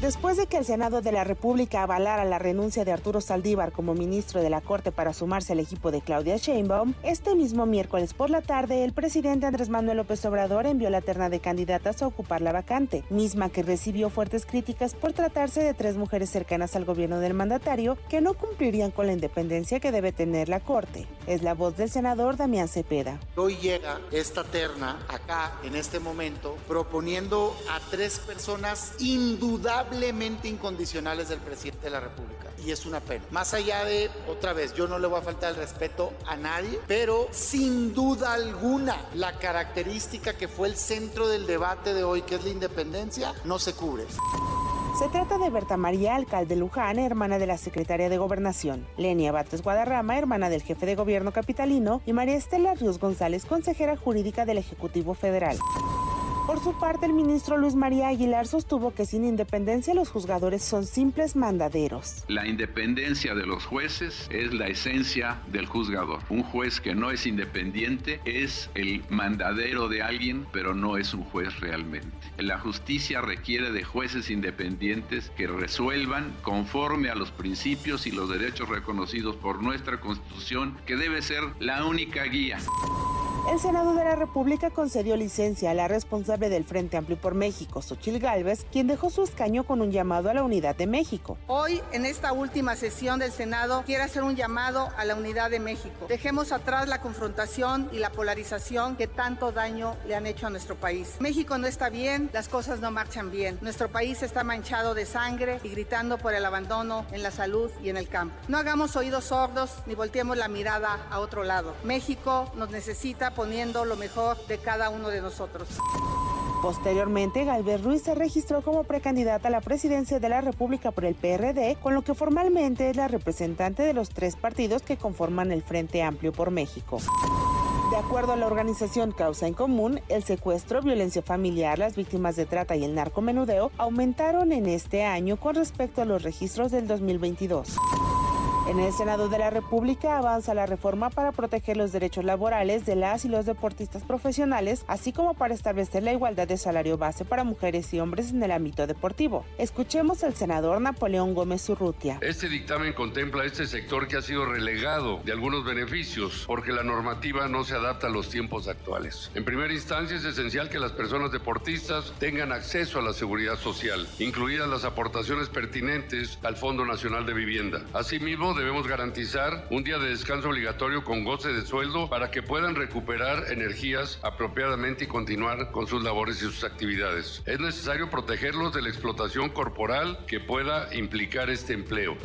Después de que el Senado de la República avalara la renuncia de Arturo Saldívar como ministro de la Corte para sumarse al equipo de Claudia Sheinbaum, este mismo miércoles por la tarde el presidente Andrés Manuel López Obrador envió la terna de candidatas a ocupar la vacante, misma que recibió fuertes críticas por tratarse de tres mujeres cercanas al gobierno del mandatario que no cumplirían con la independencia que debe tener la Corte. Es la voz del senador Damián Cepeda. Hoy llega esta terna acá en este momento proponiendo a tres personas indudables incondicionales del presidente de la República. Y es una pena. Más allá de, otra vez, yo no le voy a faltar el respeto a nadie, pero sin duda alguna, la característica que fue el centro del debate de hoy, que es la independencia, no se cubre. Se trata de Berta María Alcalde Luján, hermana de la secretaria de Gobernación, Lenia Bates Guadarrama, hermana del jefe de gobierno capitalino, y María Estela Ríos González, consejera jurídica del Ejecutivo Federal. Por su parte, el ministro Luis María Aguilar sostuvo que sin independencia los juzgadores son simples mandaderos. La independencia de los jueces es la esencia del juzgador. Un juez que no es independiente es el mandadero de alguien, pero no es un juez realmente. La justicia requiere de jueces independientes que resuelvan conforme a los principios y los derechos reconocidos por nuestra Constitución, que debe ser la única guía. El Senado de la República concedió licencia a la responsable del Frente Amplio por México, Xochil Gálvez, quien dejó su escaño con un llamado a la unidad de México. Hoy, en esta última sesión del Senado, quiero hacer un llamado a la unidad de México. Dejemos atrás la confrontación y la polarización que tanto daño le han hecho a nuestro país. México no está bien, las cosas no marchan bien. Nuestro país está manchado de sangre y gritando por el abandono en la salud y en el campo. No hagamos oídos sordos ni volteemos la mirada a otro lado. México nos necesita poniendo lo mejor de cada uno de nosotros. Posteriormente, Galvez Ruiz se registró como precandidata a la presidencia de la República por el PRD, con lo que formalmente es la representante de los tres partidos que conforman el Frente Amplio por México. De acuerdo a la organización Causa en Común, el secuestro, violencia familiar, las víctimas de trata y el narcomenudeo aumentaron en este año con respecto a los registros del 2022. En el Senado de la República avanza la reforma para proteger los derechos laborales de las y los deportistas profesionales, así como para establecer la igualdad de salario base para mujeres y hombres en el ámbito deportivo. Escuchemos al senador Napoleón Gómez Urrutia. Este dictamen contempla este sector que ha sido relegado de algunos beneficios porque la normativa no se adapta a los tiempos actuales. En primera instancia es esencial que las personas deportistas tengan acceso a la seguridad social, incluidas las aportaciones pertinentes al Fondo Nacional de Vivienda. Asimismo, debemos garantizar un día de descanso obligatorio con goce de sueldo para que puedan recuperar energías apropiadamente y continuar con sus labores y sus actividades. Es necesario protegerlos de la explotación corporal que pueda implicar este empleo.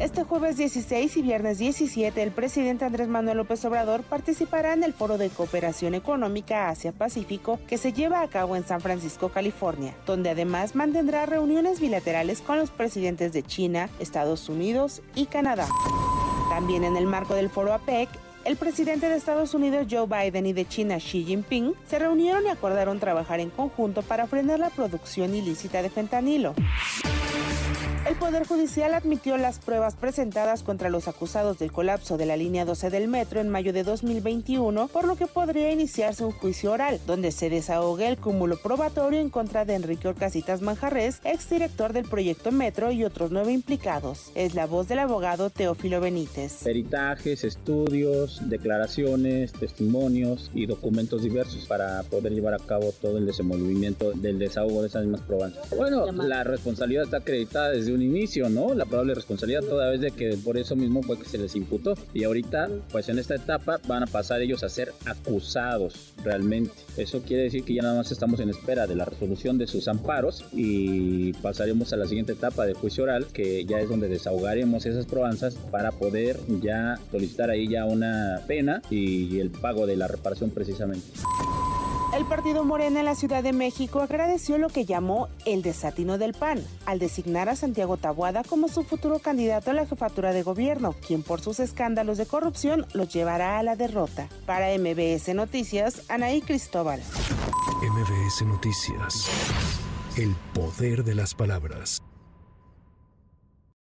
Este jueves 16 y viernes 17, el presidente Andrés Manuel López Obrador participará en el Foro de Cooperación Económica Asia-Pacífico que se lleva a cabo en San Francisco, California, donde además mantendrá reuniones bilaterales con los presidentes de China, Estados Unidos y Canadá. También en el marco del Foro APEC, el presidente de Estados Unidos Joe Biden y de China Xi Jinping se reunieron y acordaron trabajar en conjunto para frenar la producción ilícita de fentanilo. El Poder Judicial admitió las pruebas presentadas contra los acusados del colapso de la línea 12 del metro en mayo de 2021, por lo que podría iniciarse un juicio oral, donde se desahogue el cúmulo probatorio en contra de Enrique Orcasitas Manjarres, exdirector del proyecto Metro y otros nueve implicados. Es la voz del abogado Teófilo Benítez. Peritajes, estudios, declaraciones, testimonios y documentos diversos para poder llevar a cabo todo el desenvolvimiento del desahogo de esas mismas pruebas. Bueno, la responsabilidad está acreditada desde un inicio, ¿no? La probable responsabilidad toda vez de que por eso mismo fue que se les imputó. Y ahorita, pues en esta etapa van a pasar ellos a ser acusados realmente. Eso quiere decir que ya nada más estamos en espera de la resolución de sus amparos y pasaremos a la siguiente etapa de juicio oral, que ya es donde desahogaremos esas probanzas para poder ya solicitar ahí ya una pena y el pago de la reparación precisamente. El partido Morena en la Ciudad de México agradeció lo que llamó el desatino del PAN al designar a Santiago Tabuada como su futuro candidato a la jefatura de gobierno, quien por sus escándalos de corrupción los llevará a la derrota. Para MBS Noticias, Anaí Cristóbal. MBS Noticias. El poder de las palabras.